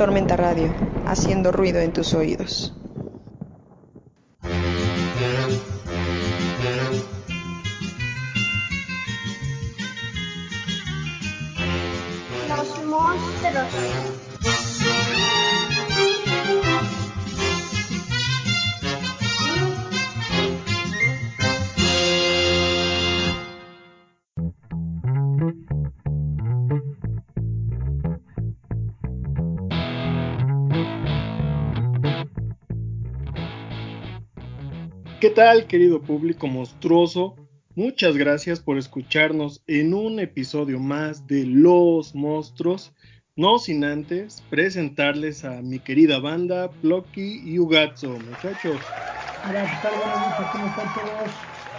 Tormenta Radio, haciendo ruido en tus oídos. Tal, querido público monstruoso? Muchas gracias por escucharnos en un episodio más de Los Monstruos. No sin antes presentarles a mi querida banda, Plocky y Ugatzo, muchachos. Hola, ¿qué tal? Buenas noches, ¿cómo están todos?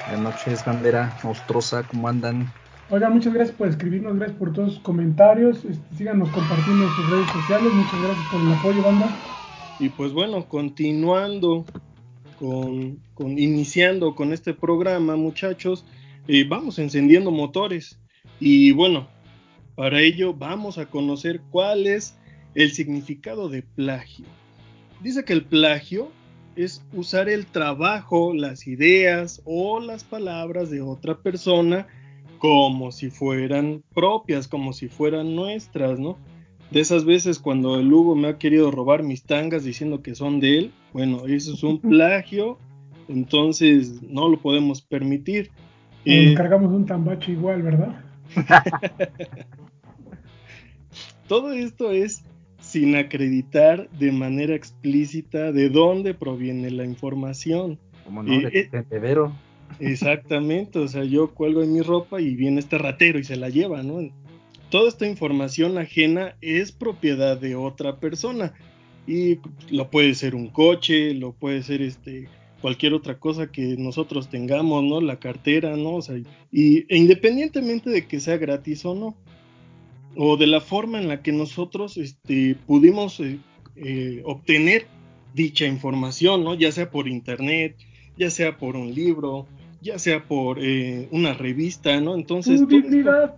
Buenas noches, bandera monstruosa, ¿cómo andan? Oigan, muchas gracias por escribirnos, gracias por todos sus comentarios. Este, síganos compartiendo en sus redes sociales. Muchas gracias por el apoyo, banda. Y pues bueno, continuando con, iniciando con este programa, muchachos, eh, vamos encendiendo motores. Y bueno, para ello vamos a conocer cuál es el significado de plagio. Dice que el plagio es usar el trabajo, las ideas o las palabras de otra persona como si fueran propias, como si fueran nuestras, ¿no? De esas veces cuando el Hugo me ha querido robar mis tangas diciendo que son de él, bueno, eso es un plagio, entonces no lo podemos permitir. Eh, cargamos un tambache igual, ¿verdad? Todo esto es sin acreditar de manera explícita de dónde proviene la información. Como no, eh, de eh, Exactamente, o sea, yo cuelgo en mi ropa y viene este ratero y se la lleva, ¿no? Toda esta información ajena es propiedad de otra persona y lo puede ser un coche, lo puede ser este cualquier otra cosa que nosotros tengamos, ¿no? La cartera, ¿no? O sea, y e independientemente de que sea gratis o no, o de la forma en la que nosotros este, pudimos eh, eh, obtener dicha información, ¿no? Ya sea por internet, ya sea por un libro, ya sea por eh, una revista, ¿no? Entonces... dignidad,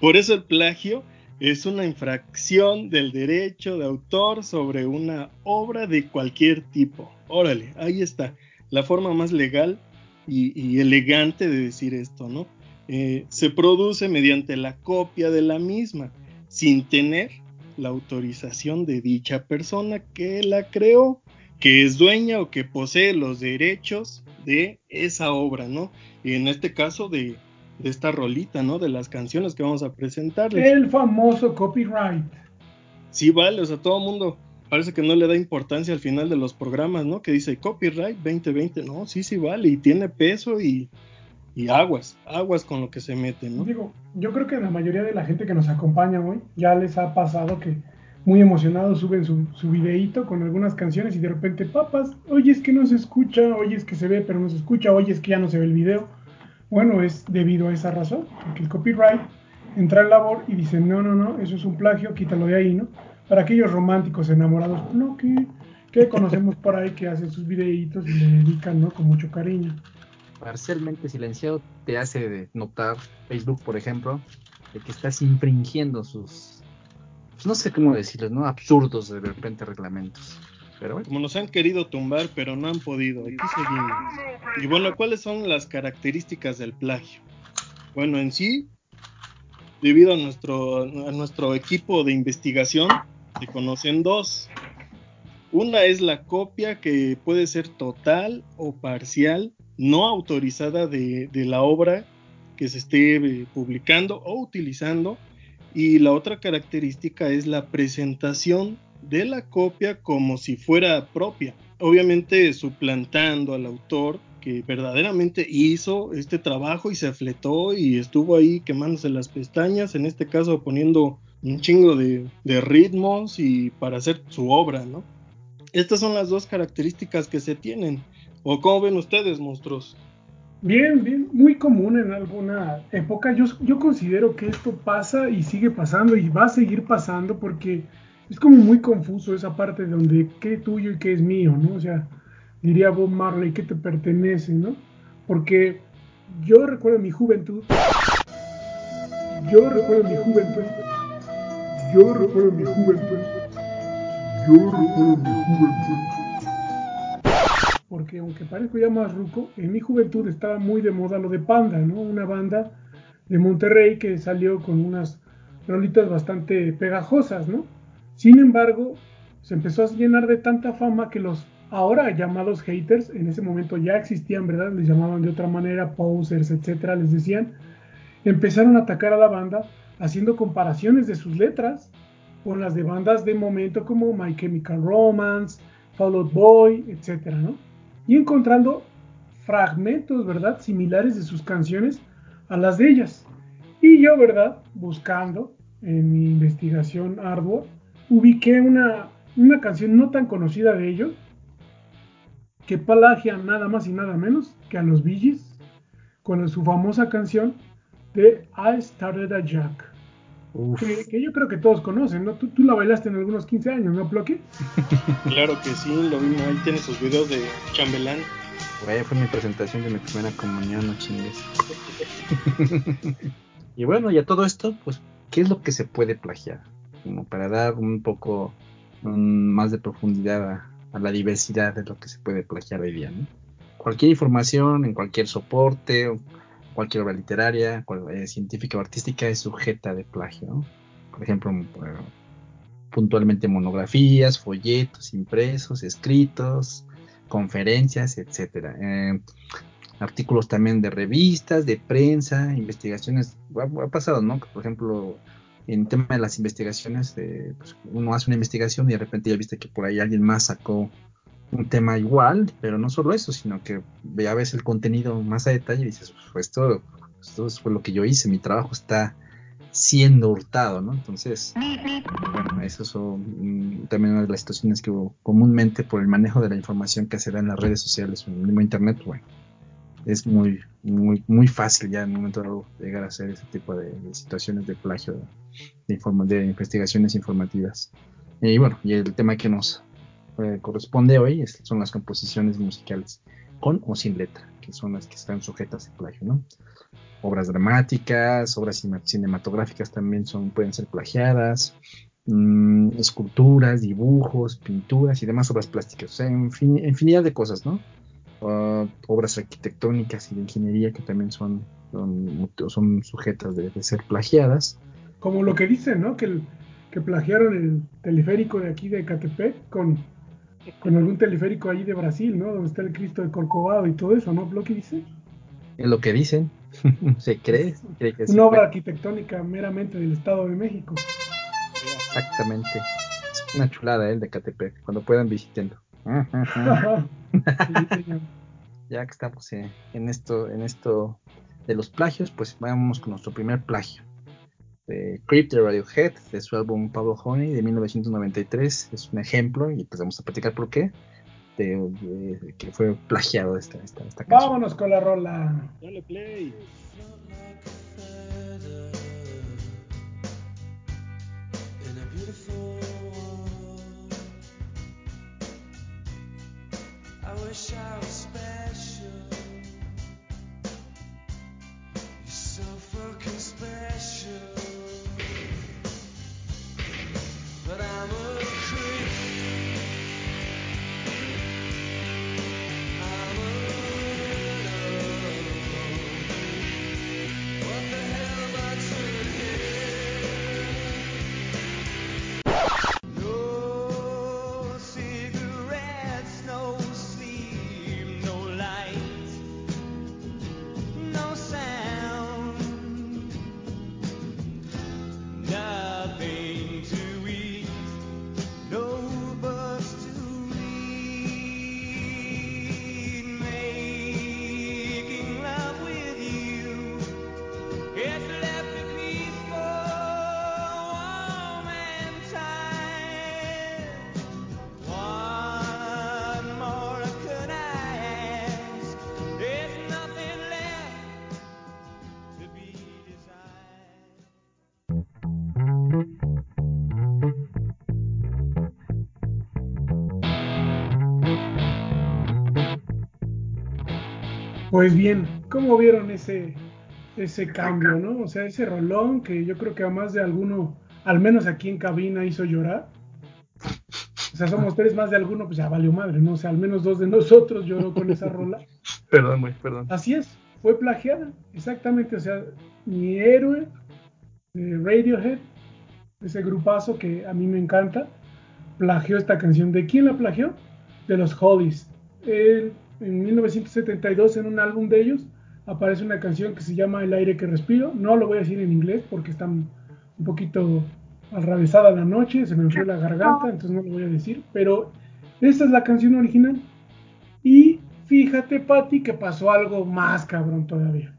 por eso el plagio es una infracción del derecho de autor sobre una obra de cualquier tipo. Órale, ahí está, la forma más legal y, elegante de decir esto, ¿no? Eh, se produce mediante la copia de la misma, sin tener la autorización de dicha persona que la creó, que es dueña o que posee los derechos de esa obra, ¿no? Y en este caso de, de esta rolita, ¿no? De las canciones que vamos a presentarles. El famoso copyright. Sí, vale, o sea, todo el mundo parece que no le da importancia al final de los programas, ¿no? Que dice copyright 2020, no, sí, sí, vale, y tiene peso y, y aguas, aguas con lo que se mete, ¿no? Digo, yo creo que la mayoría de la gente que nos acompaña hoy ya les ha pasado que muy emocionados suben su, su videíto con algunas canciones y de repente, papas, oye es que no se escucha, oye es que se ve pero no se escucha, oye es que ya no se ve el video. Bueno, es debido a esa razón, porque el copyright entra en labor y dice, no, no, no, eso es un plagio, quítalo de ahí, ¿no? Para aquellos románticos enamorados, no, que, que conocemos por ahí que hacen sus videitos y le dedican, ¿no? Con mucho cariño. Parcialmente silenciado te hace notar Facebook, por ejemplo, de que estás infringiendo sus, pues no sé cómo decirlo, ¿no? Absurdos de repente reglamentos. Como nos han querido tumbar, pero no han podido. Seguimos. Y bueno, ¿cuáles son las características del plagio? Bueno, en sí, debido a nuestro, a nuestro equipo de investigación, se conocen dos. Una es la copia que puede ser total o parcial, no autorizada de, de la obra que se esté eh, publicando o utilizando. Y la otra característica es la presentación de la copia como si fuera propia, obviamente suplantando al autor que verdaderamente hizo este trabajo y se afletó y estuvo ahí quemándose las pestañas, en este caso poniendo un chingo de, ritmos y para hacer su obra, ¿no? Estas son las dos características que se tienen. ¿O cómo ven ustedes, monstruos? Bien, bien, muy común en alguna época. Yo, yo considero que esto pasa y sigue pasando y va a seguir pasando porque es como muy confuso esa parte donde qué es tuyo y qué es mío, ¿no? O sea, diría Bob Marley, que te pertenece, ¿no? Porque yo recuerdo mi juventud, yo recuerdo mi juventud, yo recuerdo mi juventud, yo recuerdo mi juventud. Porque aunque parezco ya más ruco, en mi juventud estaba muy de moda lo de Panda, ¿no? Una banda de Monterrey que salió con unas rolitas bastante pegajosas, ¿no? Sin embargo, se empezó a llenar de tanta fama que los ahora llamados haters, en ese momento ya existían, ¿verdad? Les llamaban de otra manera, posers, etcétera, les decían, empezaron a atacar a la banda haciendo comparaciones de sus letras con las de bandas de momento como My Chemical Romance, Fall Out Boy, etcétera, ¿no? Y encontrando fragmentos, ¿verdad? Similares de sus canciones a las de ellas. Y yo, ¿verdad? Buscando en mi investigación ardua, ubiqué una, una canción no tan conocida de ellos, que plagia nada más y nada menos que a los Bee Gees con su famosa canción de I Started a Jack. Que, que, yo creo que todos conocen, ¿no? Tú, tú, la bailaste en algunos 15 años, ¿no, Ploqui? Claro que sí, lo vimos, ahí tiene sus videos de chambelán. Güey, fue mi presentación de mi primera comunión, no chingues. y bueno, y a todo esto, pues, ¿qué es lo que se puede plagiar? Como para dar un poco más de profundidad a, la diversidad de lo que se puede plagiar hoy día, ¿no? Cualquier información en cualquier soporte, cualquier obra literaria, cual, eh, científica o artística es sujeta de plagio. Por ejemplo, bueno, puntualmente monografías, folletos impresos, escritos, conferencias, etcétera. Eh, artículos también de revistas, de prensa, investigaciones. Ha, ha, pasado, ¿no? Por ejemplo, en tema de las investigaciones, eh, pues uno hace una investigación y de repente ya viste que por ahí alguien más sacó un tema igual, pero no solo eso, sino que ya ves el contenido más a detalle y dices, pues esto, esto fue lo que yo hice, mi trabajo está siendo hurtado, ¿no? Entonces, bueno, eso son también una de las situaciones que comúnmente por el manejo de la información que se da en las redes sociales o en el mismo internet, bueno, es muy, muy, muy fácil ya en un momento dado llegar a hacer ese tipo de situaciones de plagio de, de, investigaciones informativas. Y bueno, y el tema que nos eh, corresponde hoy es, son las composiciones musicales con o sin letra, que son las que están sujetas a plagio, ¿no? Obras dramáticas, obras cinematográficas también son, pueden ser plagiadas, mmm, esculturas, dibujos, pinturas y demás obras plásticas, o sea, infin infinidad de cosas, ¿no? Uh, obras arquitectónicas y de ingeniería que también son, son, son sujetas de, de, ser plagiadas. Como lo que dicen, ¿no? Que, el, que plagiaron el teleférico de aquí de Catepec con con algún teleférico ahí de Brasil, ¿no? Donde está el Cristo de Corcovado y todo eso, ¿no? ¿Lo que dicen? Es lo que dicen. Se cree. cree que Una sí obra fue. arquitectónica meramente del Estado de México. Exactamente. Es una chulada, ¿eh? El de Catepec. Cuando puedan sí, señor. ya que estamos en, en, esto, en esto de los plagios, pues vamos con nuestro primer plagio. De Creep de Radiohead, de su álbum Pablo Honey de 1993. Es un ejemplo y pues vamos a platicar por qué. De, de, de que fue plagiado esta, esta, esta canción. Vámonos con la rola. Dale play. wish I Pues bien, ¿cómo vieron ese, ese cambio, no? O sea, ese rolón que yo creo que a más de alguno, al menos aquí en cabina, hizo llorar. O sea, somos tres más de alguno, pues ya valió madre, ¿no? O sea, al menos dos de nosotros lloró con esa rola. Perdón, güey, perdón. Así es, fue plagiada, exactamente. O sea, mi héroe de Radiohead, ese grupazo que a mí me encanta, plagió esta canción. ¿De quién la plagió? De los Hollies. En 1972, en un álbum de ellos, aparece una canción que se llama El aire que respiro. No lo voy a decir en inglés porque está un poquito atravesada la noche, se me enfrió la garganta, entonces no lo voy a decir. Pero esta es la canción original. Y fíjate, Patti, que pasó algo más cabrón todavía.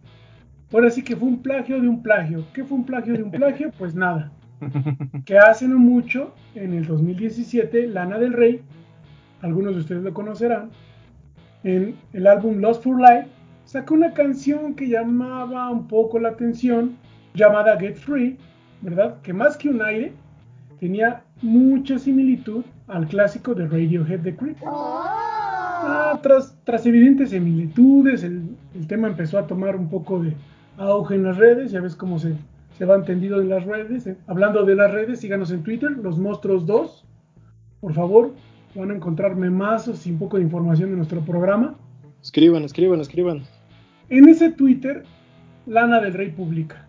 Ahora sí que fue un plagio de un plagio. ¿Qué fue un plagio de un plagio? Pues nada. Que hace no mucho, en el 2017, Lana del Rey, algunos de ustedes lo conocerán, en el álbum Lost for Life, sacó una canción que llamaba un poco la atención, llamada Get Free, ¿verdad? Que más que un aire, tenía mucha similitud al clásico de Radiohead The Creep. Ah, tras, tras evidentes similitudes, el, el tema empezó a tomar un poco de auge en las redes, ya ves cómo se, se va entendido en las redes. eh. Hablando de las redes, síganos en Twitter, Los Monstruos 2. Por favor, van a encontrar memazos y un poco de información de nuestro programa. Escriban, escriban, escriban. En ese Twitter, Lana del Rey publica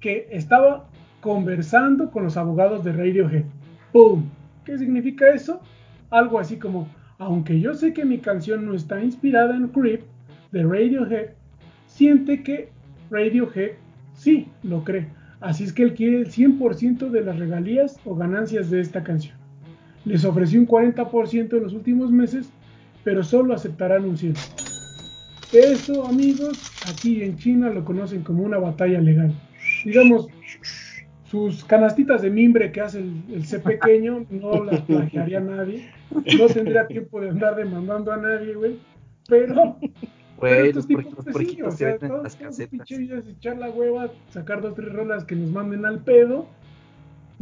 que estaba conversando con los abogados de Radiohead. ¡Pum! ¿Qué significa eso? Algo así como, aunque yo sé que mi canción no está inspirada en Creep de Radiohead, siente que Radiohead sí lo cree. Así es que él quiere el 100% de las regalías o ganancias de esta canción. Les ofreció un 40% en los últimos meses, pero solo aceptarán un 100%. Eso, amigos, aquí en China lo conocen como una batalla legal. Digamos, sus canastitas de mimbre que hace el, el C pequeño no las plagiaría nadie. No tendría tiempo de andar demandando a nadie, güey. Pero, pero Güey, estos los, tipos, pues sí, porquitos o se sea, todos las casetas. pinches vidas, echar la hueva, sacar dos, tres rolas que nos manden al pedo.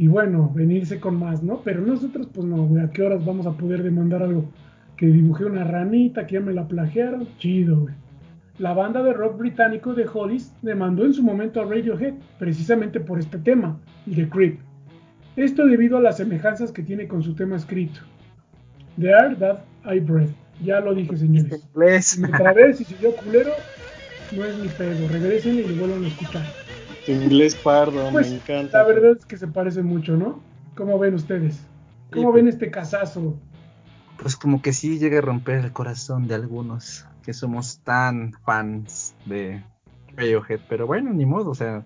Y bueno, venirse con más, ¿no? Pero nosotros, pues no, güey, ¿a qué horas vamos a poder demandar algo? Que dibujé una ranita, que ya me la plagiaron. Chido, güey. La banda de rock británico de Hollies demandó en su momento a Radiohead, precisamente por este tema, el de Creep. Esto debido a las semejanzas que tiene con su tema escrito. The Air That I Breathe. Ya lo dije, señores. Me trabé, si yo culero, no es mi pedo. Regresen y lo vuelvan a escuchar. Tu inglés pardo, Pues, me encanta. La verdad es que se parece mucho, ¿no? ¿Cómo ven ustedes? ¿Cómo Sí, ven pues. este casazo? Pues como que sí llega a romper el corazón de algunos que somos tan fans de Radiohead, pero bueno, ni modo, o sea,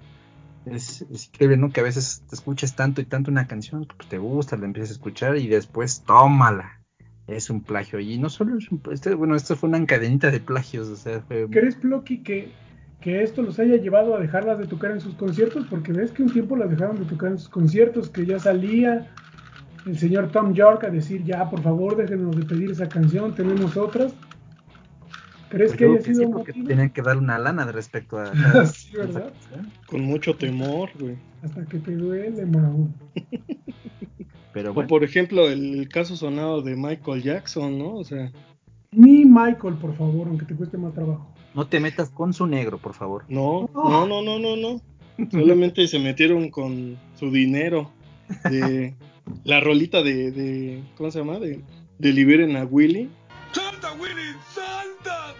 es, es increíble, ¿no? Que a veces te escuchas tanto y tanto una canción, que pues te gusta, la empiezas a escuchar y después tómala. Es un plagio. Y no solo es un este, bueno, esto fue una cadenita de plagios, o sea, fue ¿Crees, Plocky, que, que esto los haya llevado a dejarlas de tocar en sus conciertos? Porque ves que un tiempo las dejaron de tocar en sus conciertos, que ya salía el señor Tom York a decir, ya, por favor, déjenos de pedir esa canción, tenemos otras. ¿Crees pues que haya que sido sí, porque motivo? tenían que dar una lana de respecto a cada- Sí, ¿verdad? Con mucho temor, güey. Hasta que te duele, Mau. Pero O bueno, por ejemplo, el caso sonado de Michael Jackson, ¿no? O sea, Ni Michael, por favor, aunque te cueste más trabajo. No te metas con su negro, por favor. no, no, no, no, no, no. Solamente se metieron con su dinero de la rolita de, de ¿cómo se llama? De, de Liberen a Willy. ¡Salta, Willy! ¡Salta!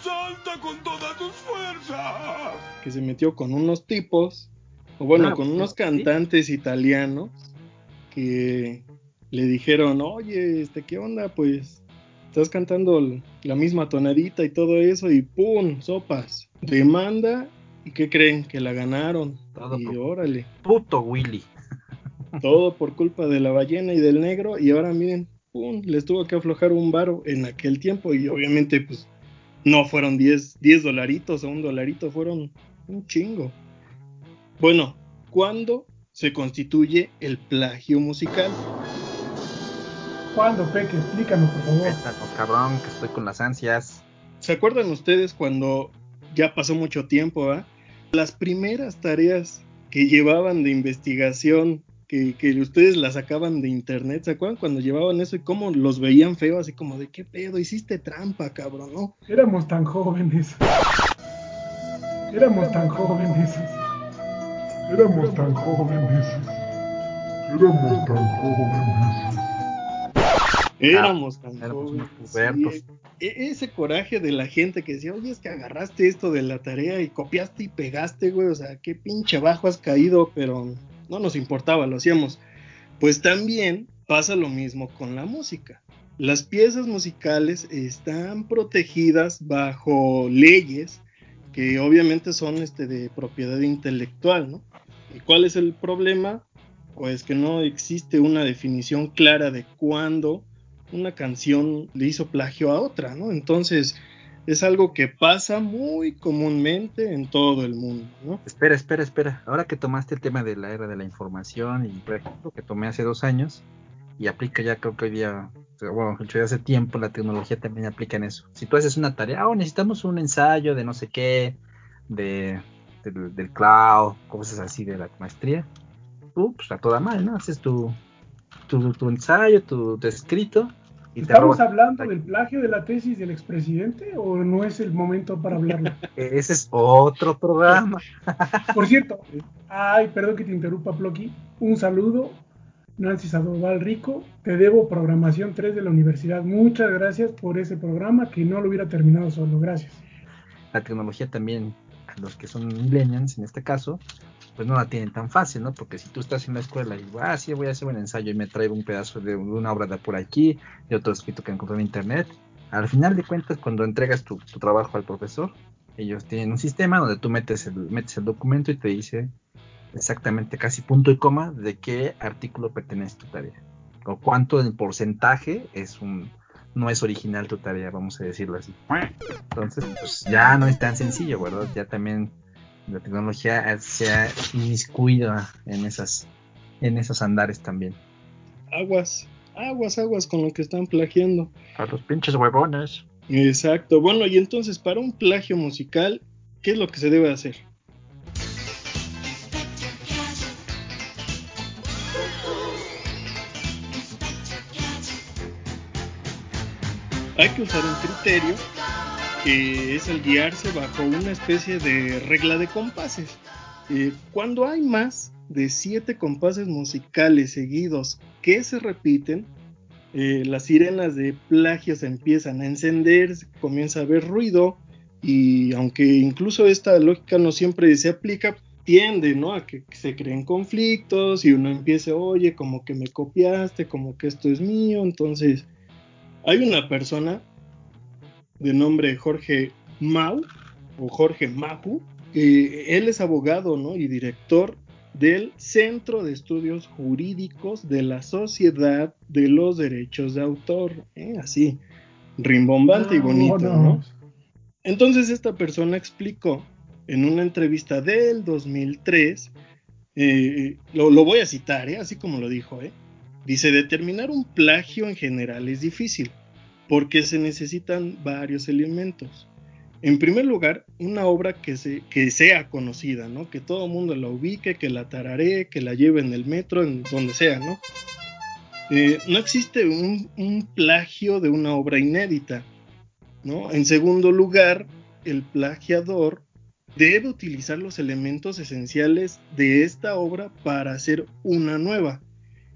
¡Salta con todas tus fuerzas! que se metió con unos tipos, o bueno, Ah, con sí, unos sí. cantantes italianos que le dijeron, oye, este, ¿qué onda? Pues estás cantando la misma tonadita y todo eso, y ¡pum! Sopas. Demanda, ¿y qué creen? Que la ganaron. Todo y órale, Puto Willy. todo por culpa de la ballena y del negro, y ahora miren, ¡pum! Les tuvo que aflojar un varo en aquel tiempo, y obviamente, pues, no fueron 10, 10 dolaritos o un dolarito, fueron un chingo. Bueno, ¿cuándo se constituye el plagio musical? ¿Cuándo, Peque? Explícanos, por favor. Cuéntanos, cabrón, que estoy con las ansias. ¿Se acuerdan ustedes cuando ya pasó mucho tiempo, ah? Las primeras tareas que llevaban de investigación que, que ustedes la sacaban de internet, ¿se acuerdan cuando llevaban eso y cómo los veían feo, así como de qué pedo, hiciste trampa, cabrón, ¿no? Éramos tan jóvenes. Éramos tan jóvenes. Éramos tan jóvenes. Éramos tan jóvenes. Éramos tan jóvenes, sí. E- ese coraje de la gente que decía, oye, es que agarraste esto de la tarea y copiaste y pegaste, güey, o sea, qué pinche bajo has caído, pero no nos importaba, lo hacíamos. Pues también pasa lo mismo con la música. Las piezas musicales están protegidas bajo leyes que obviamente son este, de propiedad intelectual, ¿no? ¿Y cuál es el problema? Pues que no existe una definición clara de cuándo una canción le hizo plagio a otra, ¿no? Entonces es algo que pasa muy comúnmente en todo el mundo, ¿no? Espera, espera, espera. Ahora que tomaste el tema de la era de la información y por ejemplo que tomé hace dos años y aplica ya creo que hoy día, bueno, ya hace tiempo la tecnología también aplica en eso. Si tú haces una tarea, oh, necesitamos un ensayo de no sé qué, de del, cloud, cosas así de la maestría, tú pues a toda madre, ¿no? Haces tu, tu, tu ensayo, tu, tu escrito ¿Estamos hablando del plagio de la tesis del expresidente o no es el momento para hablarlo? Ese es otro programa. Por cierto, ay, perdón que te interrumpa, Ploqui. Un saludo, Nancy Sandoval Rico. Te debo programación 3 de la universidad. Muchas gracias por ese programa que no lo hubiera terminado solo. Gracias. la tecnología también, a los que son millennials en este caso, pues no la tienen tan fácil, ¿no? Porque si tú estás en la escuela y, ah, sí, voy a hacer un ensayo y me traigo un pedazo de una obra de por aquí y otro escrito que encontré en internet, al final de cuentas, cuando entregas tu, trabajo al profesor, ellos tienen un sistema donde tú metes el, metes el documento y te dice exactamente casi punto y coma de qué artículo pertenece tu tarea. O cuánto en porcentaje es un, no es original tu tarea, vamos a decirlo así. Entonces, pues ya no es tan sencillo, ¿verdad? Ya también la tecnología se ha inmiscuido en esas, en esos andares también. Aguas, aguas, aguas con lo que están plagiando. A los pinches huevones. Exacto. Bueno, y entonces, para un plagio musical, ¿qué es lo que se debe hacer? Hay que usar un criterio es el guiarse bajo una especie de regla de compases. Cuando hay más de siete compases musicales seguidos que se repiten, eh, las sirenas de plagio se empiezan a encender, comienza a haber ruido y aunque incluso esta lógica no siempre se aplica, tiende ¿no? a que se creen conflictos y uno empiece, oye, como que me copiaste, como que esto es mío, entonces hay una persona de nombre Jorge Mau o Jorge Mapu, que él es abogado ¿no? y director del Centro de Estudios Jurídicos de la Sociedad de los Derechos de Autor. ¿eh? Así, rimbombante y bonito, ¿no? Entonces esta persona explicó en una entrevista del 2003, eh, lo, lo voy a citar, ¿eh? así como lo dijo, dice, determinar un plagio en general es difícil porque se necesitan varios elementos. En primer lugar, una obra que, se, que sea conocida, ¿no? Que todo el mundo la ubique, que la tararee, que la lleve en el metro, en donde sea, ¿no? Eh, existe un, plagio de una obra inédita. En segundo lugar, el plagiador debe utilizar los elementos esenciales de esta obra para hacer una nueva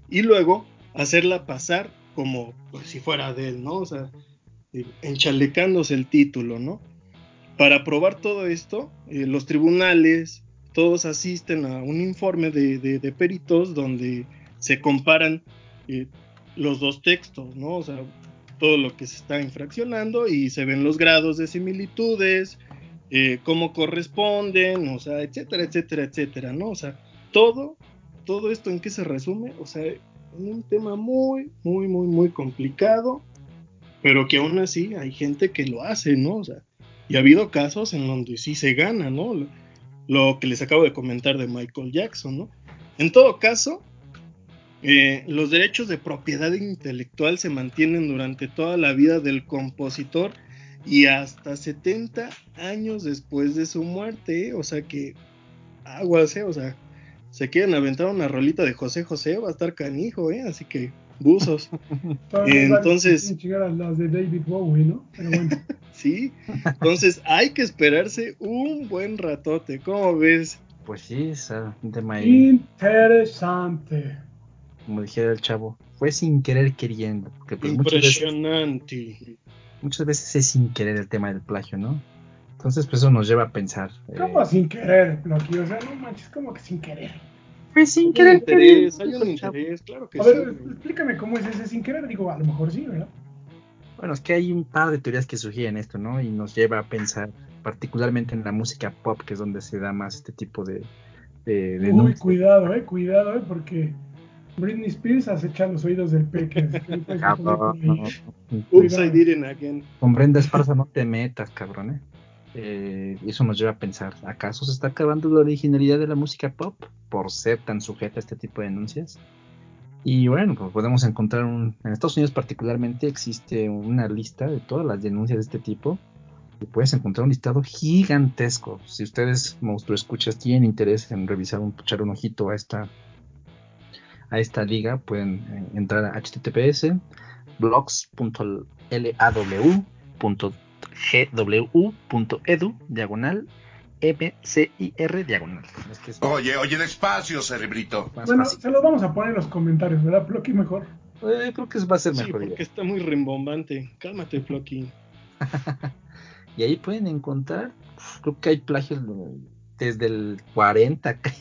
y luego hacerla pasar como pues, si fuera de él, ¿no? O sea, enchalecándose el título, ¿no? Para probar todo esto, eh, los tribunales, todos asisten a un informe de, de, peritos donde se comparan eh, los dos textos, ¿no? O sea, todo lo que se está infraccionando y se ven los grados de similitudes, eh, cómo corresponden, o sea, etcétera, etcétera, etcétera, ¿no? O sea, todo, todo esto en qué se resume, o sea, un tema muy, muy, muy, muy complicado, pero que aún así hay gente que lo hace, ¿no? O sea, y ha habido casos en donde sí se gana, ¿no? Lo, que les acabo de comentar de Michael Jackson, ¿no? En todo caso, eh, los derechos de propiedad intelectual se mantienen durante toda la vida del compositor y hasta 70 años después de su muerte, ¿eh? o sea que aguas, ¿eh? o sea, se quieren aventar una rolita de José José, va a estar canijo, ¿eh? Así que, buzos. Entonces- van a chingar a las de David Bowie, ¿no? Pero bueno. Sí, entonces hay que esperarse un buen ratote. ¿Cómo ves? Pues sí, es un tema ahí, Interesante. como dijera el chavo, fue sin querer queriendo. Porque pues muchas veces, Impresionante. muchas veces es sin querer el tema del plagio, ¿no? Entonces, pues eso nos lleva a pensar. eh, ¿Cómo sin querer, Bloqui? O sea, no manches, como que sin querer. Fue sin Hay un querer interés, hay un interés, claro que A sí. ver, explícame cómo es ese sin querer. Digo, a lo mejor sí, ¿verdad? Bueno, es que hay un par de teorías que sugieren esto, ¿no? Y nos lleva a pensar, particularmente en la música pop, que es donde se da más este tipo de, de, de Uy, denuncias. cuidado, eh, cuidado, eh, porque Britney Spears acecha los oídos del peque. no. Oops. I did it again. Con Brenda Esparza no te metas, cabrón, ¿eh? Eh, y eso nos lleva a pensar, ¿acaso se está acabando la originalidad de la música pop por ser tan sujeta a este tipo de denuncias? Y bueno, pues podemos encontrar un, en Estados Unidos particularmente existe una lista de todas las denuncias de este tipo y puedes encontrar un listado gigantesco. Si ustedes, monstruo escuchas, tienen interés en revisar un, echar un ojito a esta a esta liga, pueden eh, entrar a https blogs.law.gw.edu diagonal MCIR diagonal. Es que es Oye, oye, despacio, cerebrito. más Bueno, fácil. se los vamos a poner en los comentarios, ¿verdad, Bloqui? Mejor. Eh, creo que va a ser Sí, mejor porque idea. está muy rimbombante. Cálmate, Flocky. Y ahí pueden encontrar, creo que hay plagios de- desde el 40, creo.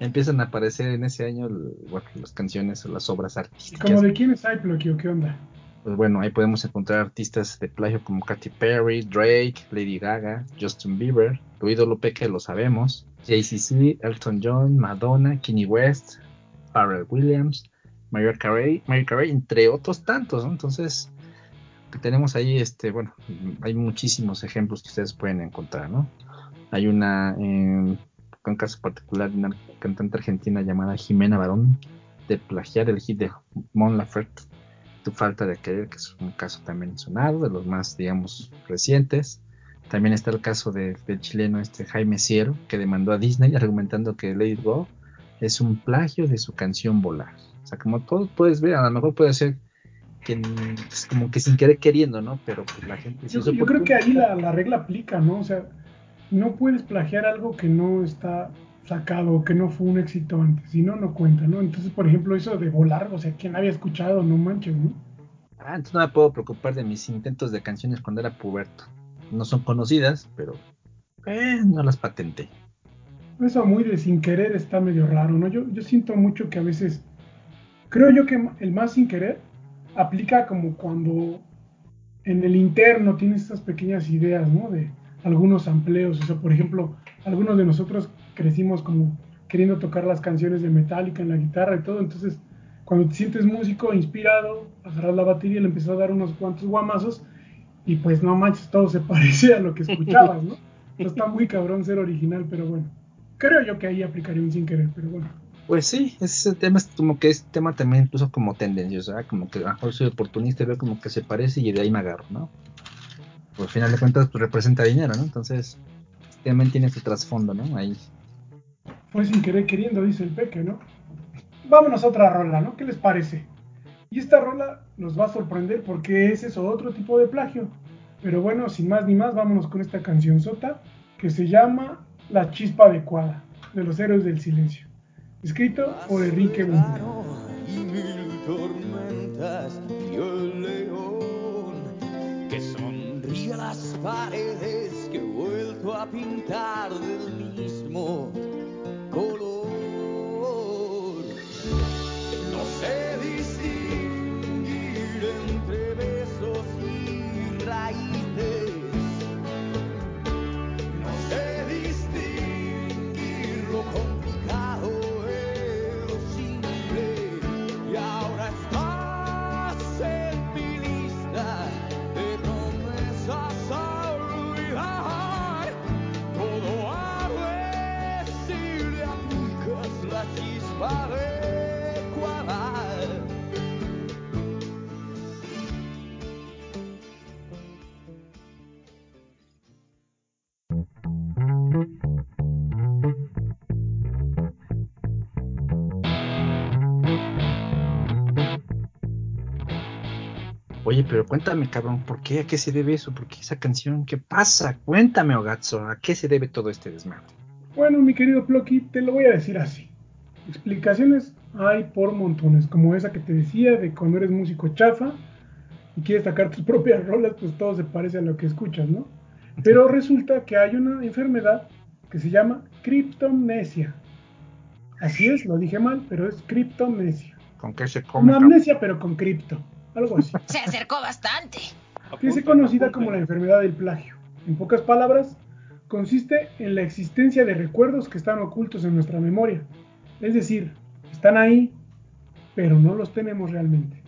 Empiezan a aparecer en ese año bueno, las canciones o las obras ¿Y artísticas. como de quién es hay, Bloqui, o qué onda? Pues bueno, ahí podemos encontrar artistas de plagio como Katy Perry, Drake, Lady Gaga, Justin Bieber, tu ídolo Peque lo sabemos, JCC, Elton John, Madonna, Kanye West, Pharrell Williams, Mariah Carey, Mariah Carey, entre otros tantos, ¿no? Entonces, tenemos ahí, este, bueno, hay muchísimos ejemplos que ustedes pueden encontrar, ¿no? Hay una, eh, un caso particular una cantante argentina llamada Jimena Barón, de plagiar el hit de Mon Laferte, Tu falta de querer, que es un caso también sonado, de los más, digamos, recientes. También está el caso de- del chileno este Jaime Ciero, que demandó a Disney argumentando que It Go es un plagio de su canción Volar. O sea, como todo puedes ver, a lo mejor puede ser que n- es como que sin querer queriendo, ¿no? Pero pues la gente Yo, yo creo que ahí la, la regla aplica, ¿no? O sea, no puedes plagiar algo que no está sacado o que no fue un éxito antes, si no, no cuenta, ¿no? Entonces, por ejemplo, eso de volar, o sea, ¿quién había escuchado? No manches, ¿no? Ah, entonces no me puedo preocupar de mis intentos de canciones cuando era puberto. No son conocidas, pero eh, no las patenté. Eso muy de sin querer está medio raro, ¿no? Yo, yo siento mucho que a veces, creo yo que el más sin querer aplica como cuando en el interno tienes estas pequeñas ideas, ¿no? De algunos amplios, o sea, por ejemplo, algunos de nosotros crecimos como queriendo tocar las canciones de Metallica en la guitarra y todo, entonces cuando te sientes músico inspirado, agarras la batería y le empiezas a dar unos cuantos guamazos y pues no manches, todo se parece a lo que escuchabas, ¿no? No está muy cabrón ser original, pero bueno. Creo yo que ahí aplicaría un sin querer, pero bueno. Pues sí, ese tema es como que es tema también incluso como tendencioso, ¿verdad? Como que a lo mejor soy oportunista y veo como que se parece y de ahí me agarro, ¿no? Pues al final de cuentas pues representa dinero, ¿no? Entonces también tiene su trasfondo, ¿no? Ahí. Fue sin querer queriendo, dice el peque, ¿no? Vámonos a otra rola, ¿no? ¿Qué les parece? Y esta rola nos va a sorprender porque es eso, otro tipo de plagio. Pero bueno, sin más ni más, vámonos con esta canción sota que se llama La Chispa Adecuada, de los Héroes del Silencio. Escrito por Enrique y mil tormentas el león que sonríe a las paredes que he vuelto a pintar Oye, pero cuéntame, cabrón, ¿por qué? ¿A qué se debe eso? ¿Por qué esa canción? ¿Qué pasa? Cuéntame, Ogatzo, ¿a qué se debe todo este desmadre? Bueno, mi querido Plocky, te lo voy a decir así. Explicaciones hay por montones, como esa que te decía de cuando eres músico chafa y quieres sacar tus propias rolas, pues todo se parece a lo que escuchas, ¿no? Pero resulta que hay una enfermedad que se llama criptomnesia. Así es, lo dije mal, pero es criptomnesia. ¿Con qué se come? Una amnesia, pero con cripto. Algo así. Se acercó bastante. que es conocida como la enfermedad del plagio. En pocas palabras, consiste en la existencia de recuerdos que están ocultos en nuestra memoria. Es decir, están ahí, pero no los tenemos realmente.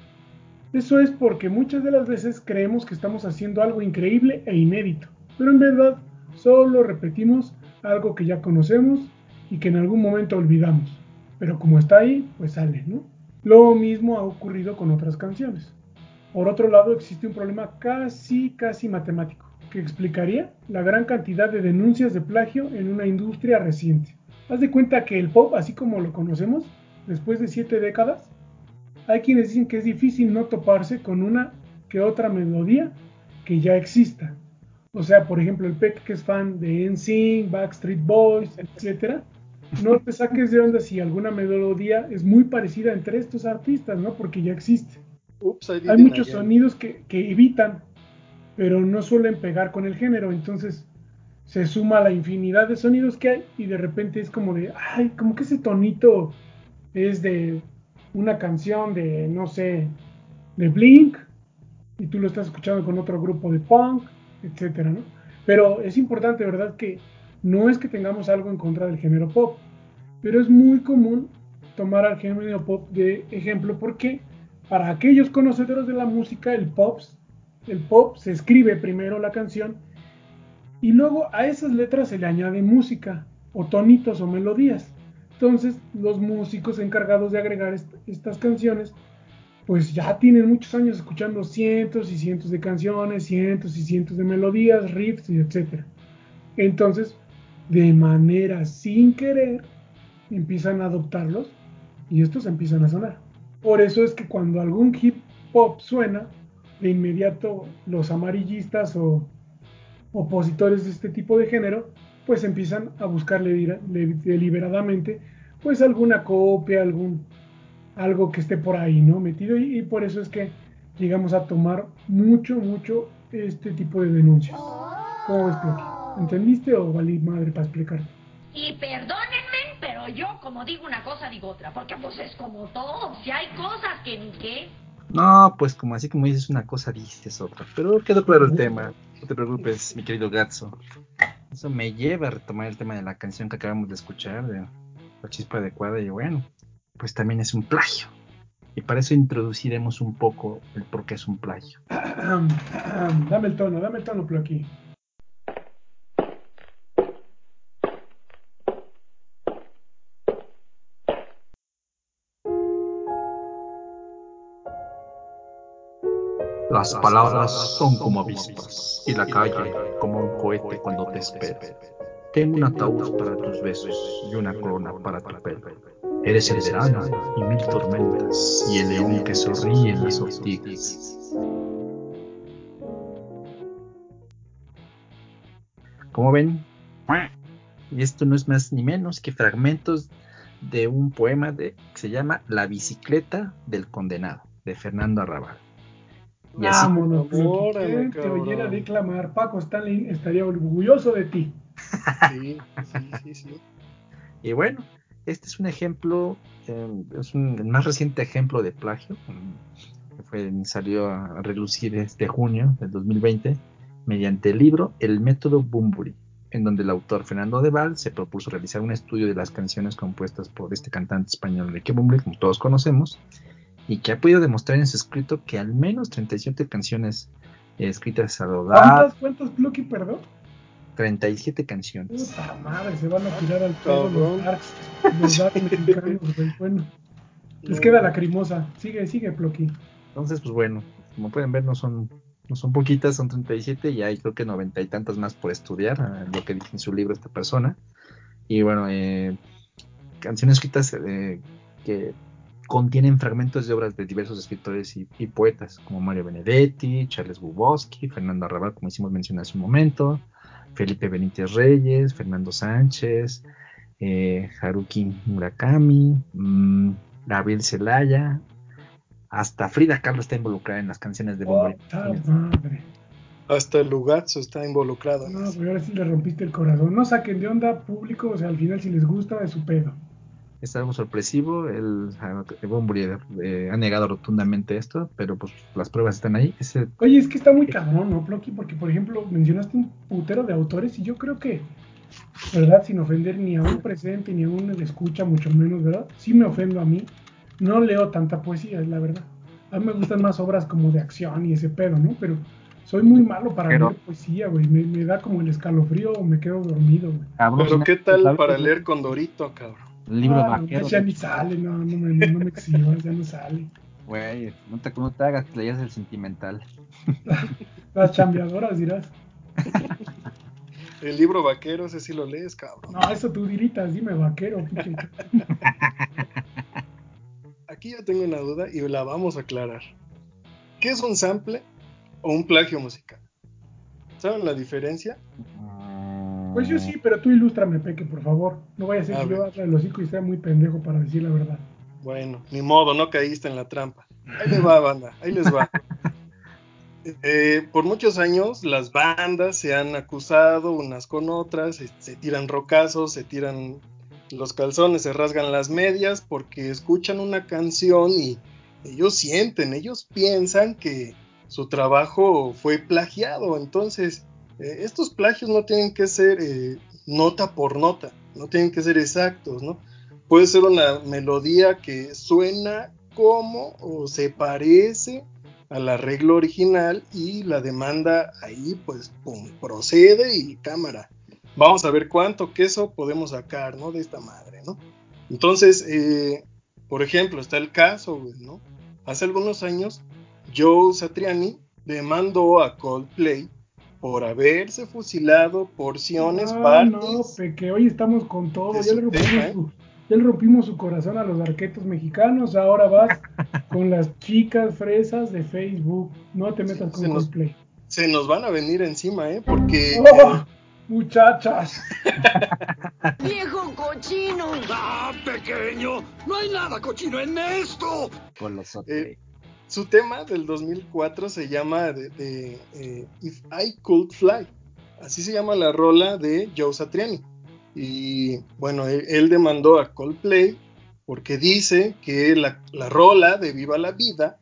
Eso es porque muchas de las veces creemos que estamos haciendo algo increíble e inédito, pero en verdad solo repetimos algo que ya conocemos y que en algún momento olvidamos. Pero como está ahí, pues sale, ¿no? Lo mismo ha ocurrido con otras canciones. Por otro lado, existe un problema casi, casi matemático, que explicaría la gran cantidad de denuncias de plagio en una industria reciente. Haz de cuenta que el pop, así como lo conocemos, después de siete décadas, hay quienes dicen que es difícil no toparse con una que otra melodía que ya exista. O sea, por ejemplo, el Peck que es fan de NSYNC, Backstreet Boys, etc., no te saques de onda si alguna melodía es muy parecida entre estos artistas, ¿no? Porque ya existe. Hay muchos sonidos que, que, evitan, pero no suelen pegar con el género, entonces se suma la infinidad de sonidos que hay y de repente es como de, ay, como que ese tonito es de una canción de, no sé, de Blink, y tú lo estás escuchando con otro grupo de punk, etcétera, ¿no? Pero es importante, ¿verdad? Que no es que tengamos algo en contra del género pop, pero es muy común tomar al género pop de ejemplo porque para aquellos conocedores de la música, el pop, el pop se escribe primero la canción y luego a esas letras se le añade música o tonitos o melodías. Entonces, los músicos encargados de agregar estas canciones, pues ya tienen muchos años escuchando cientos y cientos de canciones, cientos y cientos de melodías, riffs y etcétera. Entonces, de manera sin querer, empiezan a adoptarlos y estos empiezan a sonar. Por eso es que cuando algún hip hop suena, de inmediato los amarillistas o opositores de este tipo de género, pues empiezan a buscar deliberadamente pues alguna copia, algún algo que esté por ahí, ¿no? Metido y, y por eso es que llegamos a tomar mucho, mucho este tipo de denuncias. ¿Cómo ves, Ploqui? ¿Entendiste o valí madre para explicarte? Y perdónenme, pero yo como digo una cosa digo otra, porque pues es como todo, si hay cosas que ni qué. No, pues como así como dices una cosa, dices otra. Pero quedó claro el tema. No te preocupes, mi querido Gatso. Eso me lleva a retomar el tema de la canción que acabamos de escuchar, de La Chispa Adecuada, y bueno, pues también es un plagio. Y para eso introduciremos un poco el por qué es un plagio. dame el tono, dame el tono, Ploqui. Las palabras son como avispas y la calle como un cohete cuando te espera. Tengo un ataúd para tus besos y una corona para tu pelo. Eres el verano y mil tormentas y el león que sonríe en las ortigas. Como ven, y esto no es más ni menos que fragmentos de un poema de, que se llama La bicicleta del condenado, de Fernando Arrabal. Y así, Vámonos, ¿quién te oyera declamar? Paco Stanley estaría orgulloso de ti. Sí, sí, sí, sí. Y bueno, este es un ejemplo, eh, es un, el más reciente ejemplo de plagio, que fue, salió a relucir este junio del 2020, mediante el libro El método Bumburi, en donde el autor Fernando Deval se propuso realizar un estudio de las canciones compuestas por este cantante español Enrique Bumburi, como todos conocemos, y que ha podido demostrar en su escrito que al menos 37 canciones eh, escritas a lo ¿Cuántas, cuántas, Blocky, perdón? 37 canciones. Puta madre, se van a tirar al pedo los darks, los darks mexicanos, güey. Bueno, les queda lacrimosa. Sigue, sigue, Blocky. Entonces, pues bueno, como pueden ver, no son, no son poquitas, son 37 y hay creo que noventa y tantas más por estudiar, lo que dice en su libro esta persona. Y bueno, eh, canciones escritas eh, que contienen fragmentos de obras de diversos escritores y, y poetas, como Mario Benedetti, Charles Bukowski, Fernando Arrabal, como hicimos mencionar hace un momento, Felipe Benítez Reyes, Fernando Sánchez, eh, Haruki Murakami, mm, Gabriel Zelaya, hasta Frida Kahlo está involucrada en las canciones de Bombo. Hasta el Lugatzo está involucrado. No, pero ahora sí le rompiste el corazón. No saquen de onda público, o sea, al final si les gusta es su pedo. Es algo sorpresivo, el, el Bunbury, eh, ha negado rotundamente esto, pero pues las pruebas están ahí. Oye, es que está muy cabrón, ¿no, Plocky? Porque, por ejemplo, mencionaste un putero de autores y yo creo que, ¿verdad? Sin ofender ni a un presente ni a un escucha, mucho menos, ¿verdad? Sí me ofendo a mí. No leo tanta poesía, es la verdad. A mí me gustan más obras como de acción y ese pedo, ¿no? Pero soy muy malo para Pero- leer poesía, güey. Me, me da como el escalofrío o me quedo dormido, güey. Pero ¿qué tal para leer Condorito, cabrón? El libro Ah, vaquero. ya ni sale, no, no me, no, no me exhibas, ya no sale. Güey, no te, no te hagas que leas el sentimental. Las chambeadoras dirás. El libro vaquero, ese sí lo lees, cabrón. No, eso tú diritas, dime vaquero. Aquí yo tengo una duda y la vamos a aclarar. ¿Qué es un sample o un plagio musical? ¿Saben la diferencia? Pues yo sí, pero tú ilústrame, Peque, por favor. No vaya a ser A que yo ver. haga el hocico y sea muy pendejo para decir la verdad. Bueno, ni modo, no caíste en la trampa. Ahí les va, banda, ahí les va. Eh, por muchos años las bandas se han acusado unas con otras, se, se tiran rocazos, se tiran los calzones, se rasgan las medias porque escuchan una canción y ellos sienten, ellos piensan que su trabajo fue plagiado. Entonces, eh, estos plagios no tienen que ser eh, nota por nota, no tienen que ser exactos, ¿no? Puede ser una melodía que suena como o se parece al arreglo original y la demanda ahí pues pum, procede y cámara. Vamos a ver cuánto queso podemos sacar, ¿no? De esta madre, ¿no? Entonces, eh, por ejemplo, está el caso, ¿no? Hace algunos años, Joe Satriani demandó a Coldplay por haberse fusilado porciones, Ah, no, partes. Peque, hoy estamos con todo. Ya le, rompimos tema, ¿eh? su, ya le rompimos su corazón a los arquetos mexicanos. Ahora vas con las chicas fresas de Facebook. No te metas con se nos-. Se nos van a venir encima, ¿eh? Porque ¡Oh! Muchachas. ¡Viejo cochino! ¡Ah, pequeño! ¡No hay nada cochino en esto! Colosote. Eh, su tema del 2004 se llama de, eh, If I Could Fly. Así se llama la rola de Joe Satriani. Y bueno, él, demandó a Coldplay porque dice que la, la rola de Viva la Vida,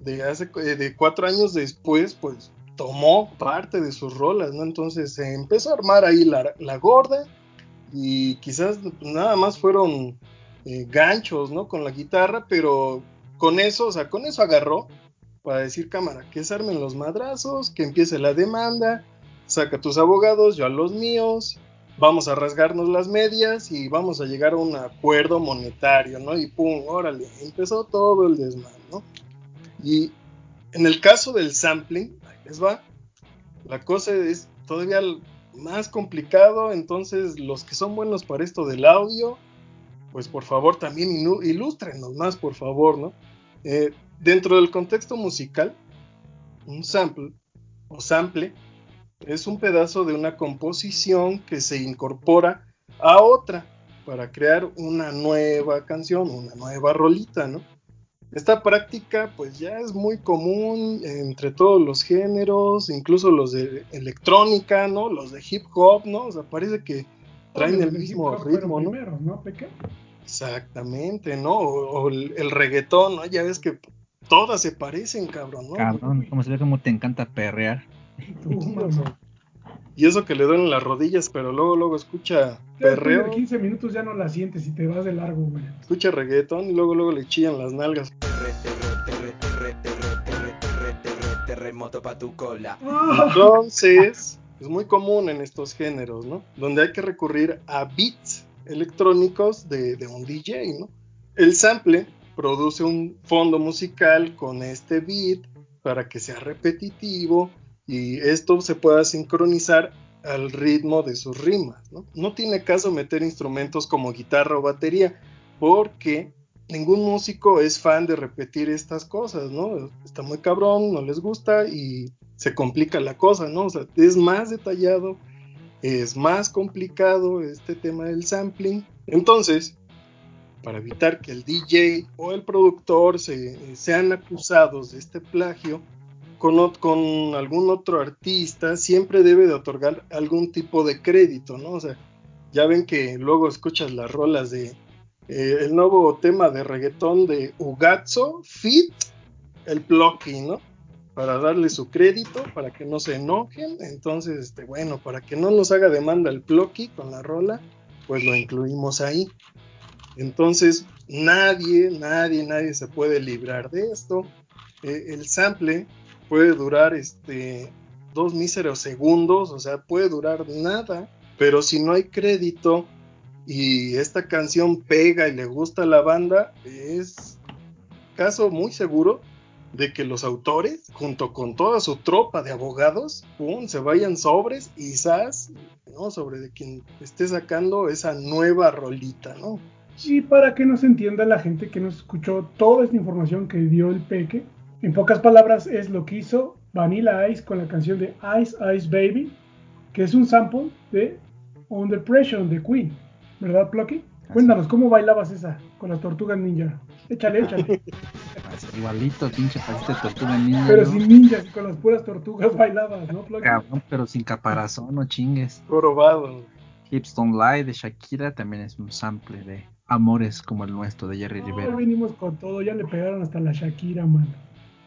de hace eh, cuatro años después, pues tomó parte de sus rolas, ¿no? Entonces se empezó a armar ahí la, la gorda y quizás nada más fueron eh, ganchos, ¿no? Con la guitarra, pero con eso, o sea, con eso agarró para decir, cámara, que se armen los madrazos, que empiece la demanda, saca tus abogados, yo a los míos, vamos a rasgarnos las medias y vamos a llegar a un acuerdo monetario, ¿no? Y pum, órale, empezó todo el desmán, ¿no? Y en el caso del sampling, ahí les va, la cosa es todavía más complicado, entonces los que son buenos para esto del audio, pues por favor también ilústrenos más, por favor, ¿no? Eh, dentro del contexto musical, un sample o sample es un pedazo de una composición que se incorpora a otra para crear una nueva canción, una nueva rolita, ¿no? Esta práctica pues ya es muy común entre todos los géneros, incluso los de electrónica, ¿no? Los de hip hop, ¿no? O sea, parece que traen el mismo ritmo, ¿no? primeros, ¿no, Peque? Exactamente, ¿no? O, o el, el reggaetón, ¿no? Ya ves que todas se parecen, cabrón, ¿no? Cabrón, como se ve como te encanta perrear. Y eso que le duelen las rodillas, pero luego, luego escucha perreo, de 15 minutos ya no la sientes y te vas de largo, güey. escucha reggaetón y luego, luego le chillan las nalgas. Terremoto pa' tu cola. Entonces, es muy común en estos géneros, ¿no? Donde hay que recurrir a beats electrónicos de, de un DJ. El sample produce un fondo musical con este beat para que sea repetitivo y esto se pueda sincronizar al ritmo de sus rimas, ¿no? Tiene caso meter instrumentos como guitarra o batería porque ningún músico es fan de repetir estas cosas, ¿no? Está muy cabrón, no les gusta y se complica la cosa, ¿no? Es más detallado, es más complicado este tema del sampling. Entonces, para evitar que el DJ o el productor se, sean acusados de este plagio, con, con, algún otro artista siempre debe de otorgar algún tipo de crédito, ¿no? O sea, ya ven que luego escuchas las rolas de eh, el nuevo tema de reggaetón de Ugazzo, Fit, el Plucky, ¿no? Para darle su crédito, para que no se enojen. Entonces, este, bueno, para que no nos haga demanda el Plucky con la rola, pues lo incluimos ahí. Entonces, nadie, nadie, nadie se puede librar de esto. Eh, el sample puede durar este dos míseros segundos, o sea, puede durar nada, pero si no hay crédito y esta canción pega y le gusta a la banda, es caso muy seguro de que los autores, junto con toda su tropa de abogados, pum, se vayan sobres y quizás, ¿no? Sobre de quien esté sacando esa nueva rolita, ¿no? Y para que nos entienda la gente que nos escuchó toda esta información que dio el Peque, en pocas palabras es lo que hizo Vanilla Ice con la canción de Ice Ice Baby, que es un sample de Under Pressure de Queen, ¿verdad, Plucky? Cuéntanos, ¿cómo bailabas esa con las tortugas ninja? Échale, échale. Igualito, pinche parece tortuga ninja. Pero ¿no? sin ninjas y con las puras tortugas bailabas, ¿no? Cabrón, pero sin caparazón, no chingues. Probado. Hips Don't Lie de Shakira también es un sample de Amores como el nuestro de Jerry No, Rivera. venimos con todo, ya le pegaron hasta la Shakira, mano.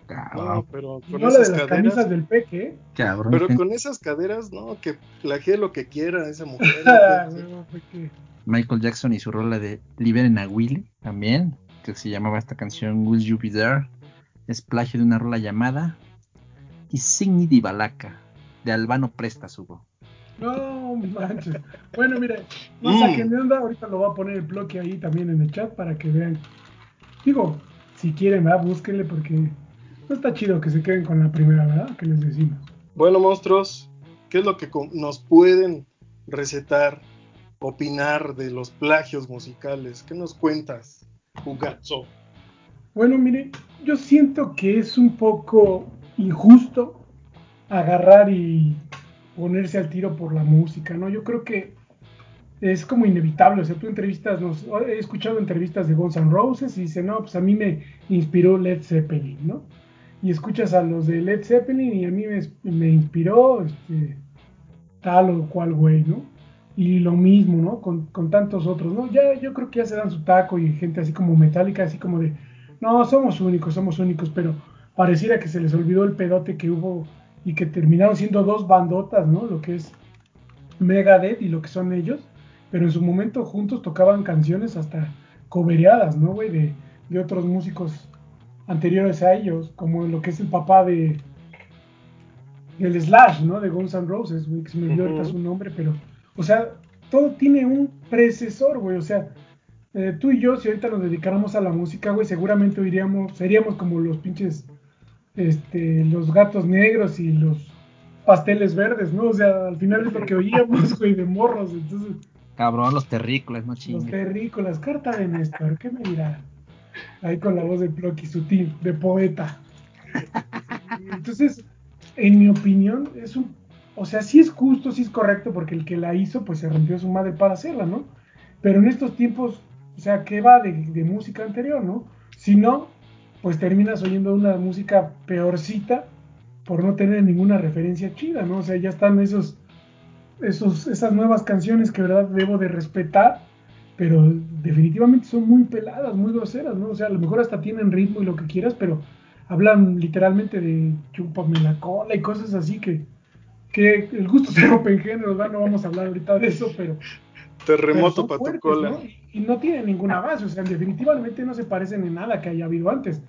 Cabrón, No, pero Y con no la de esas las caderas. camisas del Peque, ¿eh? cabrón. Pero ten- con esas caderas, no, que plagie lo que quiera esa mujer. Ah, ¿no? Peque. Michael Jackson y su rola de Liberen a Willy también, que se llamaba esta canción Will You Be There. Es plagio de una rola llamada Isigni di Balaca de Albano Prestas, Hugo. No manches. Bueno, mire, no Mm. saquen de onda. Ahorita lo va a poner el bloque ahí también en el chat para que vean. Digo, si quieren, ¿verdad? Búsquenle porque no está chido que se queden con la primera, ¿verdad? Que les decimos. Bueno, monstruos, ¿qué es lo que nos pueden recetar, opinar de los plagios musicales? ¿Qué nos cuentas, Jugazo? Bueno, mire, yo siento que es un poco injusto agarrar y ponerse al tiro por la música, ¿no? Yo creo que es como inevitable, o sea, tú entrevistas, he escuchado entrevistas de Guns N' Roses y dice, no, pues a mí me inspiró Led Zeppelin, ¿no? Y escuchas a los de Led Zeppelin y a mí me, me inspiró este, tal o cual güey, ¿no? Y lo mismo, ¿no? Con, con tantos otros, ¿no? Ya yo creo que ya se dan su taco y gente así como metálica, así como de, no, somos únicos, somos únicos, pero pareciera que se les olvidó el pedote que hubo y que terminaron siendo dos bandotas, ¿no? Lo que es Megadeth y lo que son ellos, pero en su momento juntos tocaban canciones hasta cobereadas, ¿no, güey? De, de otros músicos anteriores a ellos, como lo que es el papá de del Slash, ¿no? De Guns N' Roses, güey, que se me olvidó ahorita su nombre, pero, o sea, todo tiene un predecesor, güey, o sea, eh, tú y yo, si ahorita nos dedicáramos a la música, güey, seguramente oiríamos, seríamos como los pinches, este, los gatos negros y los pasteles verdes, ¿no? O sea, al final es lo que oíamos, güey, de morros, entonces, Cabrón, los terrícolas, no los chingues. terrícolas, carta de Néstor, ¿qué me dirá? Ahí con la voz de Plocky sutil, de poeta. Entonces, en mi opinión, es un. O sea, sí es justo, sí es correcto, porque el que la hizo, pues se rompió su madre para hacerla, ¿no? Pero en estos tiempos, o sea, ¿qué va de, música anterior, no? Si no, pues terminas oyendo una música peorcita por no tener ninguna referencia chida, ¿no? O sea, ya están esos, esos, esas nuevas canciones que, verdad, debo de respetar, pero definitivamente son muy peladas, muy groseras, ¿no? O sea, a lo mejor hasta tienen ritmo y lo que quieras, pero hablan literalmente de chúpame la cola y cosas así que, que el gusto se rompe en género, ¿verdad? No vamos a hablar ahorita de eso, pero... Terremoto para tu fuertes, cola. ¿no? Y, y no tienen ninguna base, o sea, definitivamente no se parecen en nada que haya habido antes,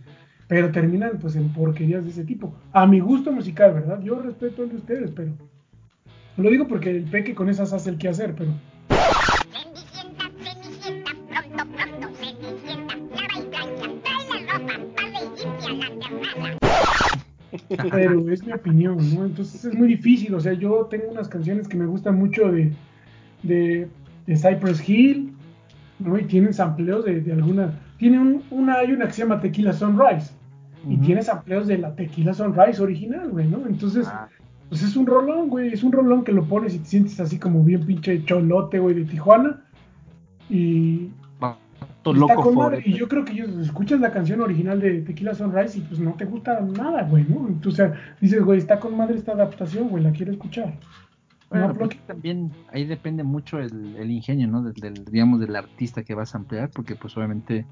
pero terminan pues en porquerías de ese tipo. A mi gusto musical, ¿verdad? Yo respeto el de ustedes, pero... Lo digo porque el peque con esas hace el que hacer, pero... pero es mi opinión, ¿no? Entonces es muy difícil, o sea, yo tengo unas canciones que me gustan mucho de, de, de Cypress Hill, ¿no? Y tienen sampleos de, de alguna, tiene un, una, hay una que se llama Tequila Sunrise. Y tiene sampleos de la Tequila Sunrise original, güey, ¿no? Entonces, Ah. pues es un rolón, güey. Es un rolón que lo pones y te sientes así como bien pinche cholote, güey, de Tijuana. Y loco con madre. Y yo creo que ellos escuchas la canción original de Tequila Sunrise y pues no te gusta nada, güey, ¿no? Entonces dices, güey, está con madre esta adaptación, güey, la quiero escuchar. Bueno, No, también ahí depende mucho el, el ingenio, ¿no? Del, del, digamos, del artista que vas a ampliar, porque pues obviamente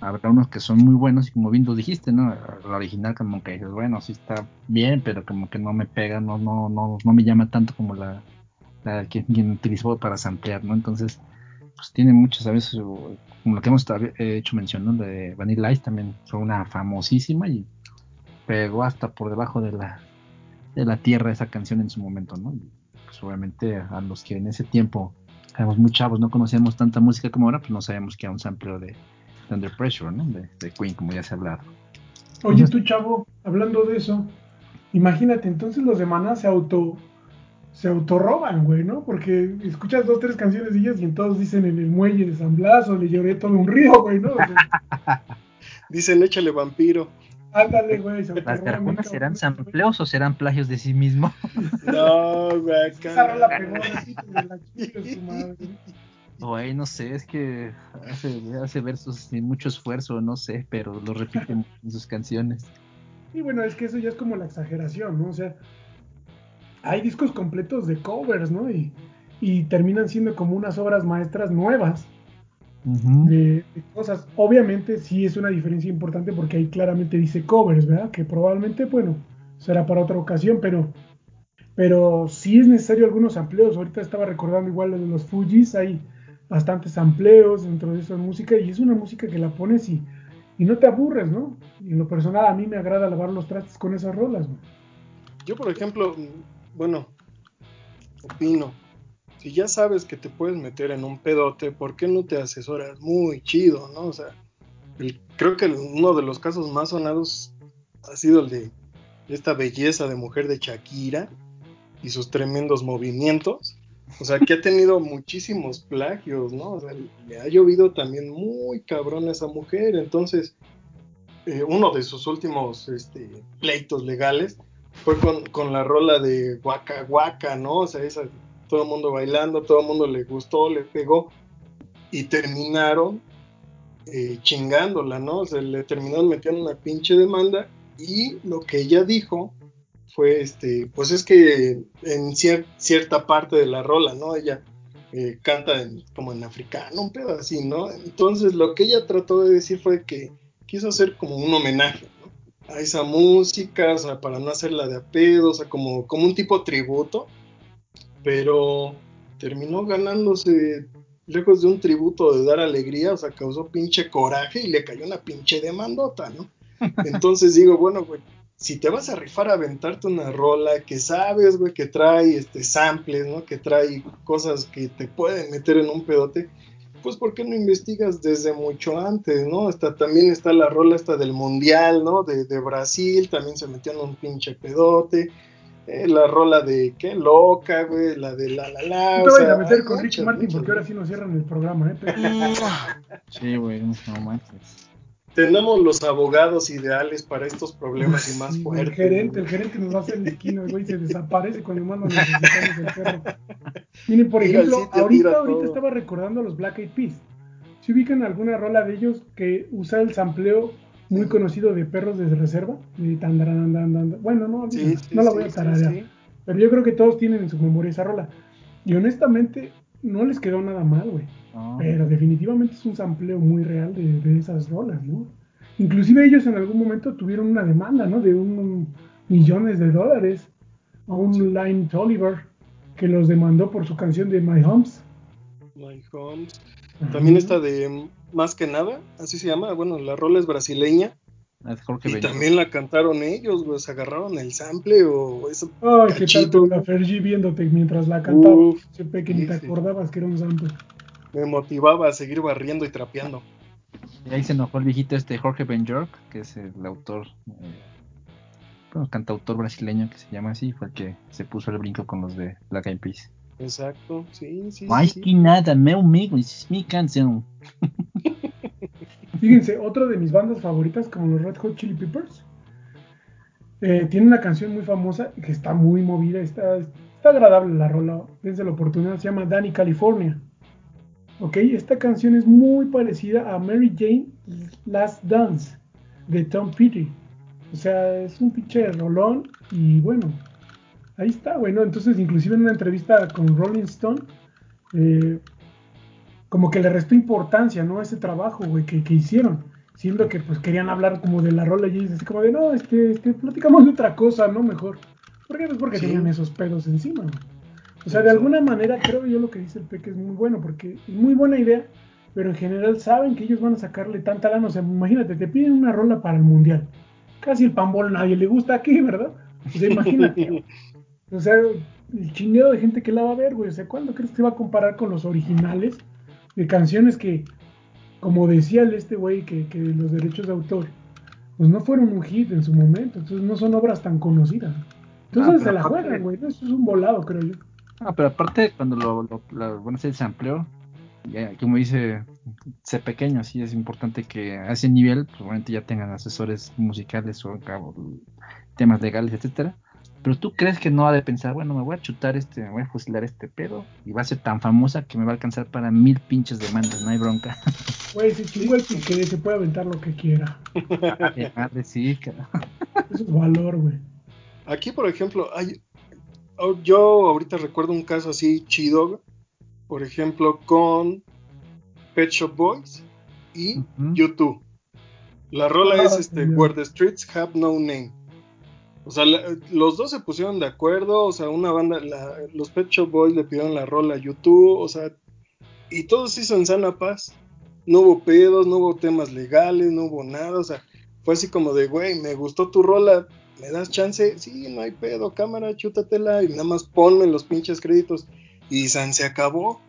habrá unos que son muy buenos y como bien tú dijiste, ¿no? La original como que dices, bueno, sí está bien, pero como que no me pega, no, no, no, no me llama tanto como la, la que quien utilizó para samplear, ¿no? Entonces, pues tiene muchas a veces, como lo que hemos eh, hecho mención, ¿no? De Vanilla Ice también fue una famosísima y pegó hasta por debajo de la, de la tierra esa canción en su momento, ¿no? Y, pues obviamente a los que en ese tiempo éramos muy chavos, no conocíamos tanta música como ahora, pues no sabíamos que era un sampleo de, de Under Pressure, ¿no? De, de Queen, como ya se ha hablado. Oye, tú, chavo, hablando de eso, imagínate, entonces los de Maná se auto se autorroban, güey, ¿no? Porque escuchas dos, tres canciones de ellas y en todos dicen en el muelle de San Blas o le lloré todo un río, güey, ¿no? O sea, Dicen échale vampiro. ándale, güey, se ¿Las Arjunas serán sampleos o serán plagios de sí mismo? No, güey. Güey, no sé, es que hace, hace versos sin mucho esfuerzo, no sé, pero lo repiten en sus canciones. Y bueno, es que eso ya es como la exageración, ¿no? O sea, hay discos completos de covers, ¿no? Y, y terminan siendo como unas obras maestras nuevas de, de cosas. Obviamente sí es una diferencia importante porque ahí claramente dice covers, ¿verdad? Que probablemente, bueno, será para otra ocasión, pero, pero sí es necesario algunos amplios. Ahorita estaba recordando igual lo de los Fujis, hay bastantes amplios dentro de esa música y es una música que la pones y, y no te aburres, ¿no? Y en lo personal a mí me agrada lavar los trastes con esas rolas, güey. Yo, por ejemplo, bueno, opino. Si ya sabes que te puedes meter en un pedote, ¿por qué no te asesoras muy chido, no? O sea, creo que uno de los casos más sonados ha sido el de esta belleza de mujer de Shakira y sus tremendos movimientos. O sea, que ha tenido muchísimos plagios, ¿no? O sea, le ha llovido también muy cabrón a esa mujer. Entonces, eh, uno de sus últimos este, pleitos legales fue con, con la rola de Waka Waka, ¿no? O sea, esa, todo el mundo bailando, todo el mundo le gustó, le pegó y terminaron eh, chingándola, ¿no? O sea, le terminaron metiendo una pinche demanda y lo que ella dijo fue, este, pues es que en cier- cierta parte de la rola, ¿no? Ella eh, canta en- como en africano, un pedo así, ¿no? Entonces lo que ella trató de decir fue que quiso hacer como un homenaje. A esa música, o sea, para no hacerla de a pedo, o sea, como, como un tipo tributo, pero terminó ganándose lejos de un tributo de dar alegría, o sea, causó pinche coraje y le cayó una pinche demandota, ¿no? Entonces digo, bueno, güey, si te vas a rifar a aventarte una rola que sabes, güey, que trae este samples, ¿no? Que trae cosas que te pueden meter en un pedote, pues ¿por qué no investigas desde mucho antes, ¿no? Hasta también está la rola esta del mundial, ¿no? De, de Brasil, también se metió en un pinche pedote. Eh, la rola de qué loca, güey, la de la la la. No te vayas a meter con Ricky Martin porque ahora sí nos cierran el programa, ¿eh? Pero- Sí, güey, no manches. Tenemos los abogados ideales para estos problemas y más fuertes. El gerente, el gerente nos va a hacer la esquina, güey, se desaparece cuando más nos necesitamos el perro. Miren, por el ejemplo, ahorita, ahorita estaba recordando a los Black Eyed Peas. ¿Se ubican alguna rola de ellos que usa el sampleo muy conocido de Perros de Reserva? De tan, dan, dan, dan, dan. Bueno, no, Sí, olvídenlo, sí, no la voy a tararear. sí. Pero yo creo que todos tienen en su memoria esa rola. Y honestamente, no les quedó nada mal, güey. No. Pero definitivamente es un sampleo muy real de, de esas rolas, ¿no? Inclusive ellos en algún momento tuvieron una demanda, ¿no? De un millones de dólares a un Line Tolliver que los demandó por su canción de My Homes. My Homes. También está de Más que nada, así se llama. Bueno, la rola es brasileña. Es Jorge Y también la cantaron ellos, güey. Se agarraron el sample o eso. Ay, qué tal Cachito, con la Fergie viéndote mientras la cantaba. Uf, Supe que ni te acordabas que era un sample. Me motivaba a seguir barriendo y trapeando. Y ahí se enojó el viejito este Jorge Ben York, que es el autor, eh, bueno, cantautor brasileño que se llama así, fue el que se puso el brinco con los de Black Eyed Peas. Exacto, sí, sí. Mais sí. que nada, meu amigo, é minha canção. Fíjense, otro de mis bandas favoritas, como los Red Hot Chili Peppers, eh, tiene una canción muy famosa que está muy movida, está, está agradable la rola, desde la oportunidad, se llama Danny California. Ok, esta canción es muy parecida a Mary Jane Last Dance de Tom Petty. O sea, es un pinche rolón y bueno, ahí está, bueno, entonces inclusive en una entrevista con Rolling Stone, eh, como que le restó importancia, ¿no? A ese trabajo, güey, que, que hicieron, siendo que pues querían hablar como de la rola y así como de, no, este, este, platicamos de otra cosa, ¿no? Mejor. ¿Por qué? Pues porque Sí. tenían esos pedos encima, güey. O sea, de alguna manera creo yo lo que dice el Peque es muy bueno, porque es muy buena idea, pero en general saben que ellos van a sacarle tanta lana. O sea, imagínate, te piden una rola para el mundial. Casi el pambol a nadie le gusta aquí, ¿verdad? O sea, imagínate. o sea, el chingueo de gente que la va a ver, güey. O sea, ¿cuándo crees que se va a comparar con los originales de canciones que, como decía el este güey, que, que los derechos de autor, pues no fueron un hit en su momento. Entonces no son obras tan conocidas. Entonces Ah, se la juegan, güey. Eso es un volado, creo yo. Ah, pero aparte, cuando lo, lo, lo van a hacer el sampleo, ya, como dice, sé pequeño, sí es importante que a ese nivel, pues obviamente ya tengan asesores musicales o cabo, temas legales, etcétera. Pero tú crees que no ha de pensar, bueno, me voy a chutar este, me voy a fusilar este pedo y va a ser tan famosa que me va a alcanzar para mil pinches demandas, no hay bronca. Güey, se chingó el pique, se puede aventar lo que quiera. Madre, sí, cara. Eso es valor, güey. Aquí, por ejemplo, hay. Oh, Yo ahorita recuerdo un caso así chido, por ejemplo, con Pet Shop Boys y. YouTube. La rola Ah, es este, señor. Where the Streets Have No Name. O sea, la- los dos se pusieron de acuerdo, o sea, una banda, la- los Pet Shop Boys le pidieron la rola a YouTube, o sea, y todo se hizo en sana paz. No hubo pedos, no hubo temas legales, no hubo nada, o sea, fue así como de, güey, me gustó tu rola, ¿me das chance? Sí, no hay pedo, cámara, chútatela y nada más ponme los pinches créditos. Y San se acabó.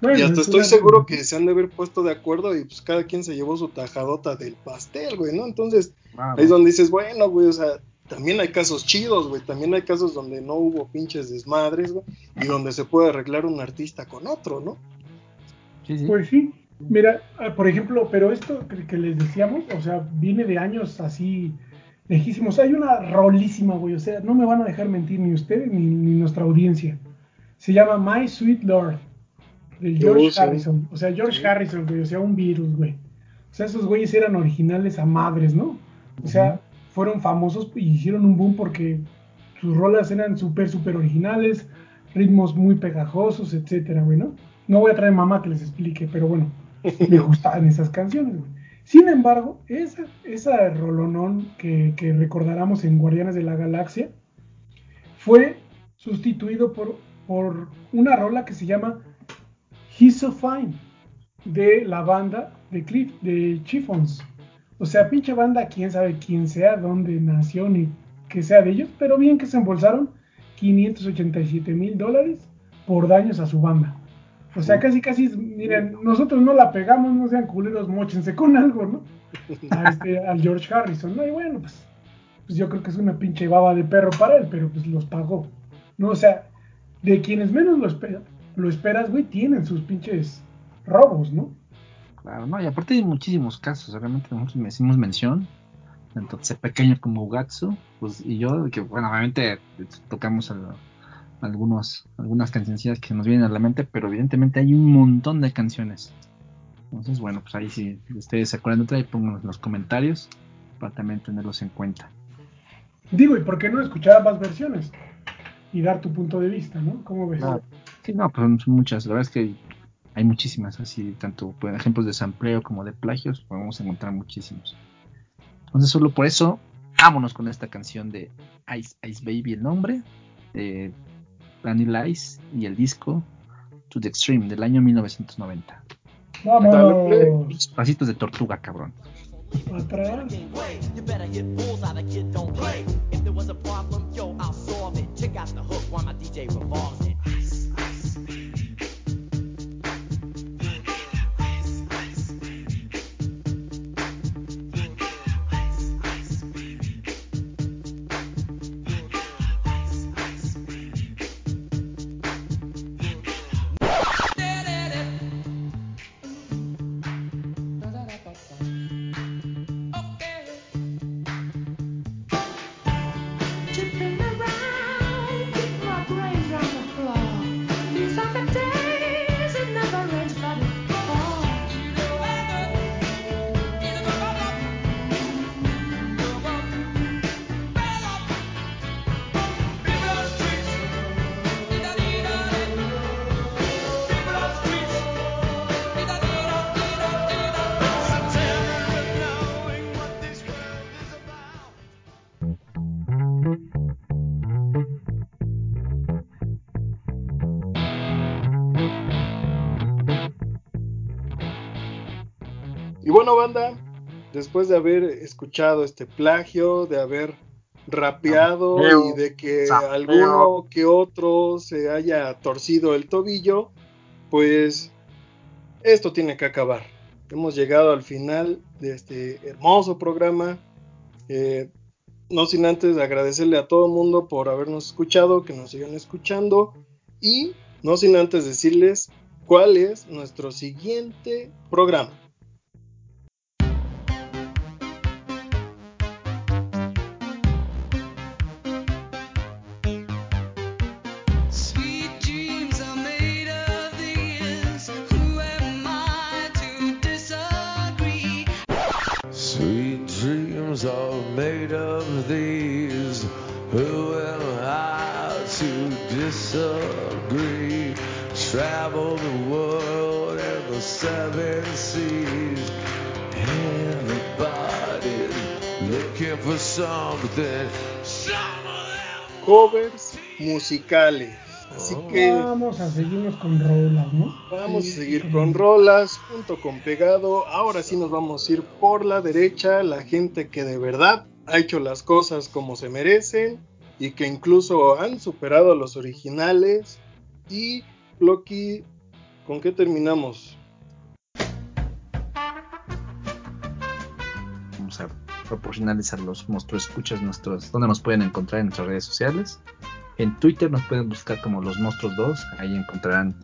Bueno, y hasta es estoy una- seguro que se han de haber puesto de acuerdo y pues cada quien se llevó su tajadota del pastel, güey, ¿no? Entonces, ahí es donde dices, bueno, güey, o sea, también hay casos chidos, güey, también hay casos donde no hubo pinches desmadres, güey, y donde se puede arreglar un artista con otro, ¿no? Sí, sí. Pues sí. Mira, ah, por ejemplo, pero esto que, que les decíamos, o sea, viene de años así lejísimos. Hay una rolísima, güey, o sea, no me van a dejar mentir ni ustedes ni, ni nuestra audiencia. Se llama My Sweet Lord, de George sí. Harrison. O sea, George Sí. Harrison, güey, o sea, un virus, güey. O sea, esos güeyes eran originales a madres, ¿no? O sea, fueron famosos y hicieron un boom porque sus rolas eran súper, súper originales, ritmos muy pegajosos, etcétera, güey, ¿no? No voy a traer mamá que les explique, pero bueno, me gustaban esas canciones, güey. Sin embargo, esa, esa rolonón que, que recordaremos en Guardianes de la Galaxia fue sustituido por, por una rola que se llama He's So Fine de la banda de, Cliff, de Chiffons. O sea, pinche banda, quién sabe quién sea, dónde nació, ni que sea de ellos, pero bien que se embolsaron 587 mil dólares por daños a su banda. O sea, casi, casi, miren, nosotros no la pegamos, no sean culeros, mochense con algo, ¿no? A este, al George Harrison, ¿no? Y bueno, pues, pues yo creo que es una pinche baba de perro para él, pero pues los pagó, ¿no? O sea, de quienes menos lo, espera, lo esperas, güey, tienen sus pinches robos, ¿no? Claro, no, y aparte hay muchísimos casos, realmente nosotros me hicimos mención, tanto pequeño como Ugatsu, pues, y yo, que bueno, obviamente tocamos al- algunos, algunas cancioncillas que nos vienen a la mente, pero evidentemente hay un montón de canciones. Entonces, bueno, pues ahí si ustedes se acuerdan de otra, ahí pónganlos en los comentarios para también tenerlos en cuenta. Digo, ¿y por qué no escuchar ambas versiones? Y dar tu punto de vista, ¿no? ¿Cómo ves? Sí, no, pues son muchas, la verdad es que hay muchísimas, así, tanto pues, ejemplos de sampleo como de plagios, podemos encontrar muchísimos. Entonces, solo por eso, vámonos con esta canción de Ice Ice Baby, el nombre, de Vanilla Ice y el disco To the Extreme del año 1990. Vamos, Pasitos de tortuga, cabrón. atrás. Bueno, banda, después de haber escuchado este plagio, de haber rapeado y de que alguno que otro se haya torcido el tobillo, pues esto tiene que acabar. Hemos llegado al final de este hermoso programa. Eh, no sin antes agradecerle a todo el mundo por habernos escuchado, que nos sigan escuchando y no sin antes decirles cuál es nuestro siguiente programa. Musicales. Así que Vamos a seguirnos con rolas, ¿no? Vamos Sí, a seguir sí, con rolas, junto con pegado. Ahora sí nos vamos a ir por la derecha, la gente que de verdad ha hecho las cosas como se merecen y que incluso han superado a los originales. Y Loki, ¿con qué terminamos? Vamos a proporcionarles a los monstruos escuchas nuestros, donde nos pueden encontrar en nuestras redes sociales. En Twitter nos pueden buscar como los monstruos 2, ahí encontrarán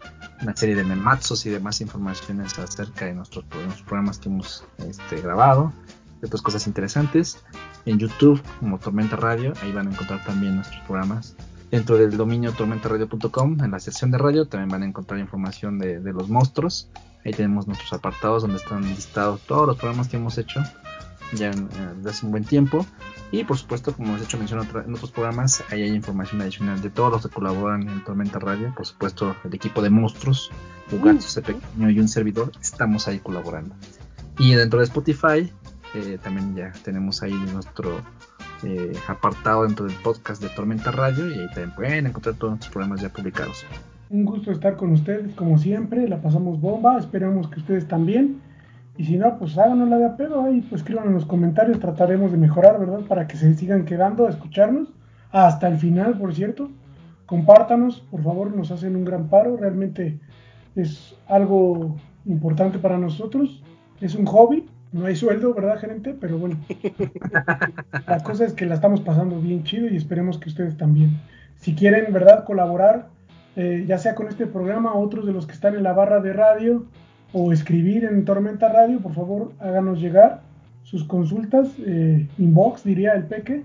una serie de memazos y demás informaciones acerca de nuestros, pro- nuestros programas que hemos este, grabado, de otras cosas interesantes. En YouTube como Tormenta Radio, ahí van a encontrar también nuestros programas. Dentro del dominio tormentaradio.com, en la sección de radio, también van a encontrar información de los monstruos. Ahí tenemos nuestros apartados donde están listados todos los programas que hemos hecho ya desde hace un buen tiempo. Y por supuesto, como hemos hecho mención en otros programas, ahí hay información adicional de todos los que colaboran en Tormenta Radio. Por supuesto, el equipo de monstruos, Ugatsu, ese pequeño y un servidor, estamos ahí colaborando. Y dentro de Spotify, eh, también ya tenemos ahí nuestro eh, apartado dentro del podcast de Tormenta Radio. Y ahí también pueden encontrar todos nuestros programas ya publicados. Un gusto estar con ustedes, como siempre. La pasamos bomba. Esperamos que ustedes también. Y si no, pues háganos la de a pedo ahí, pues escriban en los comentarios. Trataremos de mejorar, ¿verdad? Para que se sigan quedando a escucharnos. Hasta el final, por cierto. Compártanos, por favor, nos hacen un gran paro. Realmente es algo importante para nosotros. Es un hobby. No hay sueldo, ¿verdad, gerente? Pero bueno. La cosa es que la estamos pasando bien chido y esperemos que ustedes también. Si quieren, ¿verdad?, colaborar, eh, ya sea con este programa, otros de los que están en la barra de radio, o escribir en Tormenta Radio, por favor, háganos llegar sus consultas, eh, inbox, diría el peque,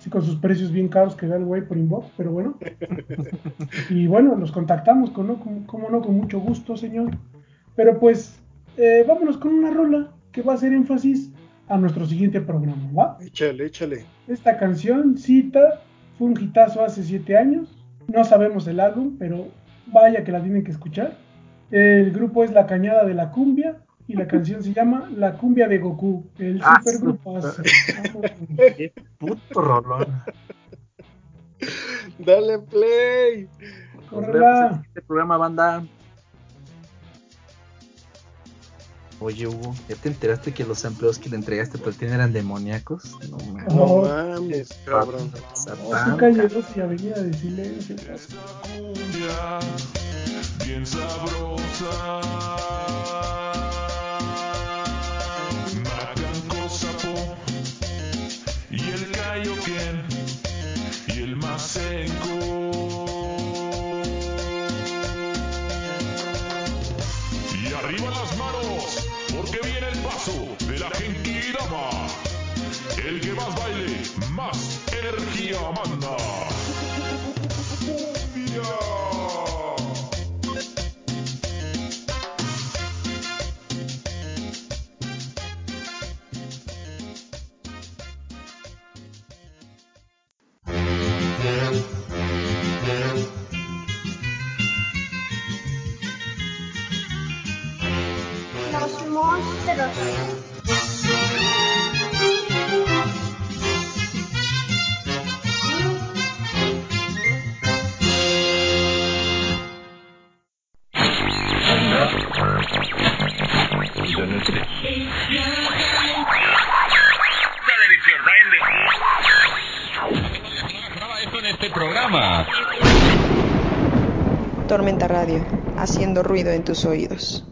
sí, con sus precios bien caros que da el güey por inbox, pero bueno. Y bueno, los contactamos, con, ¿no? Como, como no, con mucho gusto, señor. Pero pues, eh, vámonos con una rola que va a hacer énfasis a nuestro siguiente programa, ¿va? Échale, échale. Esta canción, Cita, fue un hitazo hace siete años. No sabemos el álbum, pero vaya que la tienen que escuchar. El grupo es La Cañada de la Cumbia y la canción se llama La Cumbia de Goku, el Ah, supergrupo. Qué puto rolón. Dale play. Córrela. siguiente programa, banda. Oye, Hugo, ¿ya te enteraste que los empleos que le entregaste por ti eran demoníacos? No mames. No mames, cabrón. Satán, Su calle 12 y Avenida de Silencio. Bien sabrosa. Tormenta Radio, haciendo ruido en tus oídos.